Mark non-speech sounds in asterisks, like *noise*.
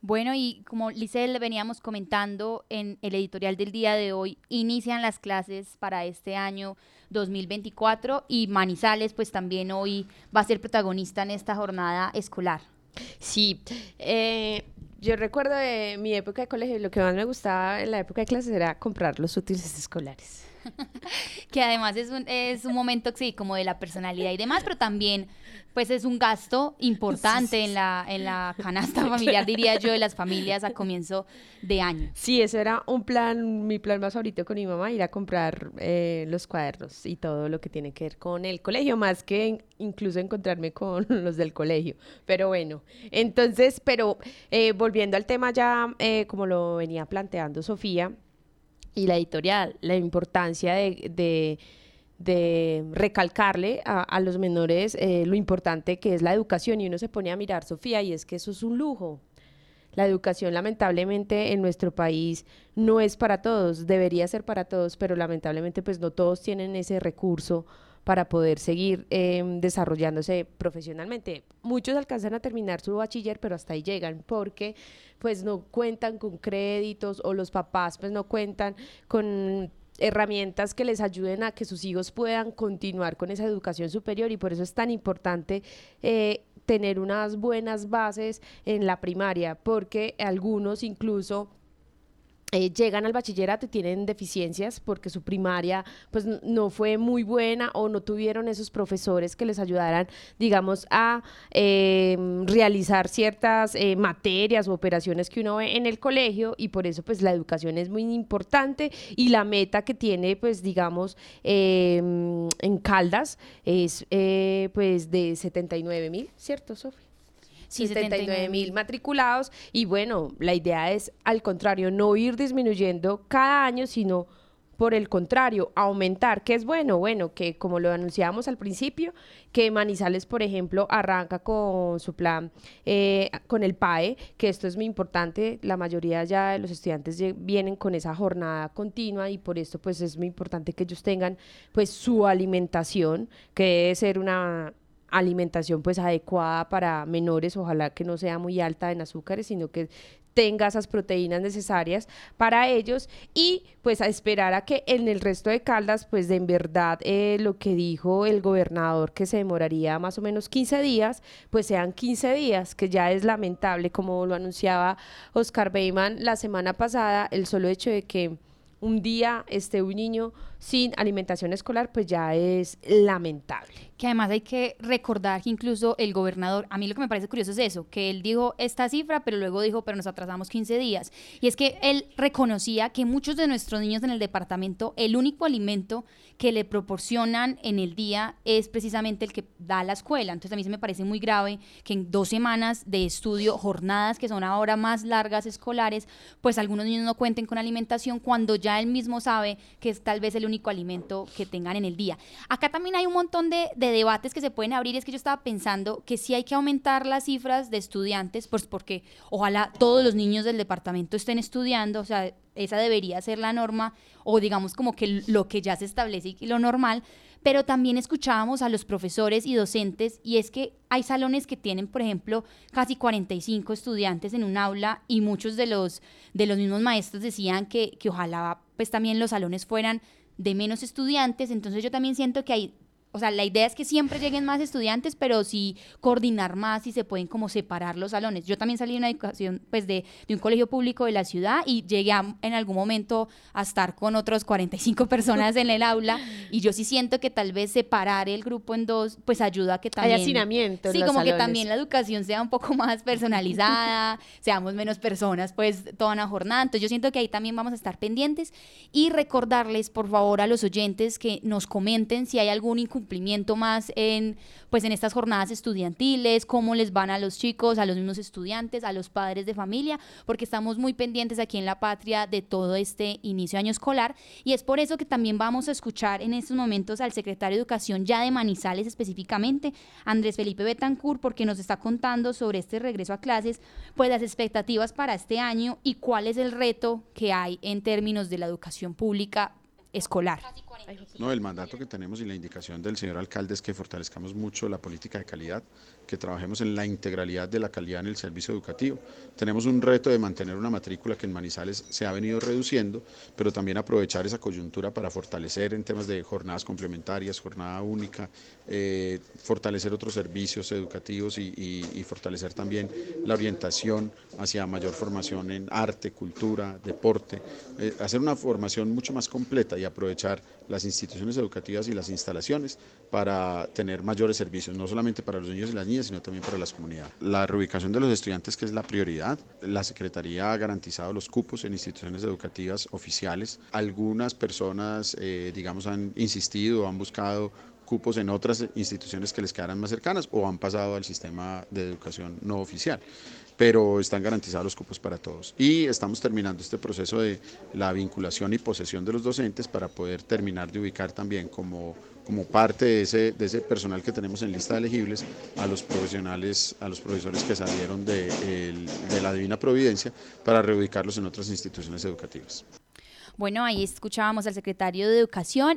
Bueno, y como Licel veníamos comentando en el editorial del día de hoy, inician las clases para este año 2024 y Manizales pues también hoy va a ser protagonista en esta jornada escolar. Sí, eh, yo recuerdo de mi época de colegio, lo que más me gustaba en la época de clases era comprar los útiles escolares. *laughs* que además es un, es un momento, sí, como de la personalidad y demás, pero también pues es un gasto importante en la, en la *laughs* canasta familiar, diría yo, de las familias a comienzo de año. Sí, eso era un plan, mi plan más favorito con mi mamá, ir a comprar eh, los cuadernos y todo lo que tiene que ver con el colegio, más que incluso encontrarme con *laughs* los del colegio. Pero bueno, entonces, pero eh, volviendo al tema ya, eh, como lo venía planteando Sofía y la editorial, la importancia de de recalcarle a, los menores eh, lo importante que es la educación y uno se pone a mirar, Sofía, y es que eso es un lujo. La educación lamentablemente en nuestro país no es para todos, debería ser para todos, pero lamentablemente pues no todos tienen ese recurso para poder seguir em, desarrollándose profesionalmente. Muchos alcanzan a terminar su bachiller, pero hasta ahí llegan porque pues no cuentan con créditos o los papás pues no cuentan con herramientas que les ayuden a que sus hijos puedan continuar con esa educación superior y por eso es tan importante eh, tener unas buenas bases en la primaria, porque algunos incluso eh, llegan al bachillerato y tienen deficiencias porque su primaria pues no fue muy buena o no tuvieron esos profesores que les ayudaran digamos a em, realizar ciertas eh, materias o operaciones que uno ve en el colegio y por eso pues la educación es muy importante y la meta que tiene pues digamos em, en Caldas es eh, pues de 79 mil, ¿cierto Sofía? Sí, 79 mil matriculados. Y bueno, la idea es al contrario, no ir disminuyendo cada año, sino por el contrario, aumentar, que es bueno, bueno, que como lo anunciábamos al principio, que Manizales, por ejemplo, arranca con su plan, eh, con el PAE, que esto es muy importante, la mayoría ya de los estudiantes vienen con esa jornada continua y por esto pues es muy importante que ellos tengan pues su alimentación, que debe ser una alimentación pues adecuada para menores, ojalá que no sea muy alta en azúcares, sino que tenga esas proteínas necesarias para ellos y pues a esperar a que en el resto de Caldas pues de en verdad eh, lo que dijo el gobernador que se demoraría más o menos 15 días pues sean 15 días que ya es lamentable como lo anunciaba Oscar Beyman la semana pasada el solo hecho de que un día esté un niño sin alimentación escolar, pues ya es lamentable. Que además hay que recordar que incluso el gobernador, a mí lo que me parece curioso es eso, que él dijo esta cifra, pero luego dijo, pero nos atrasamos 15 días. Y es que él reconocía que muchos de nuestros niños en el departamento, el único alimento que le proporcionan en el día es precisamente el que da la escuela. Entonces a mí se me parece muy grave que en dos semanas de estudio, jornadas que son ahora más largas escolares, pues algunos niños no cuenten con alimentación cuando ya él mismo sabe que es tal vez el único alimento que tengan en el día. Acá también hay un montón de, debates que se pueden abrir. Es que yo estaba pensando que sí hay que aumentar las cifras de estudiantes, pues porque ojalá todos los niños del departamento estén estudiando, o sea, esa debería ser la norma, o digamos como que lo que ya se establece y lo normal, pero también escuchábamos a los profesores y docentes y es que hay salones que tienen, por ejemplo, casi 45 estudiantes en un aula y muchos de los, de los mismos maestros decían que, que ojalá pues también los salones fueran de menos estudiantes, entonces yo también siento que hay o sea, la idea es que siempre lleguen más estudiantes, pero sí coordinar más y se pueden como separar los salones. Yo también salí de una educación, pues, de, de un colegio público de la ciudad y llegué en algún momento a estar con otros 45 personas en el aula y yo sí siento que tal vez separar el grupo en dos, pues, ayuda a que también... Hay hacinamiento Sí, como que también la educación sea un poco más personalizada, *laughs* seamos menos personas, pues, toda una jornada. Entonces yo siento que ahí también vamos a estar pendientes y recordarles, por favor, a los oyentes que nos comenten si hay algún cumplimiento más en, pues en estas jornadas estudiantiles, cómo les van a los chicos, a los mismos estudiantes, a los padres de familia, porque estamos muy pendientes aquí en La Patria de todo este inicio de año escolar y es por eso que también vamos a escuchar en estos momentos al secretario de Educación ya de Manizales específicamente, Andrés Felipe Betancourt, porque nos está contando sobre este regreso a clases, pues las expectativas para este año y cuál es el reto que hay en términos de la educación pública escolar. No, el mandato que tenemos y la indicación del señor alcalde es que fortalezcamos mucho la política de calidad, que trabajemos en la integralidad de la calidad en el servicio educativo. Tenemos un reto de mantener una matrícula que en Manizales se ha venido reduciendo, pero también aprovechar esa coyuntura para fortalecer en temas de jornadas complementarias, jornada única, eh, fortalecer otros servicios educativos y, fortalecer también la orientación hacia mayor formación en arte, cultura, deporte, eh, hacer una formación mucho más completa y aprovechar las instituciones educativas y las instalaciones para tener mayores servicios, no solamente para los niños y las niñas, sino también para las comunidades. La reubicación de los estudiantes, que es la prioridad, la Secretaría ha garantizado los cupos en instituciones educativas oficiales. Algunas personas, eh, digamos, han insistido han buscado cupos en otras instituciones que les quedaran más cercanas o han pasado al sistema de educación no oficial pero están garantizados los cupos para todos. Y estamos terminando este proceso de la vinculación y posesión de los docentes para poder terminar de ubicar también como, como parte de ese, de ese personal que tenemos en lista de elegibles a los profesionales, a los profesores que salieron de, de la Divina Providencia para reubicarlos en otras instituciones educativas. Bueno, ahí escuchábamos al secretario de Educación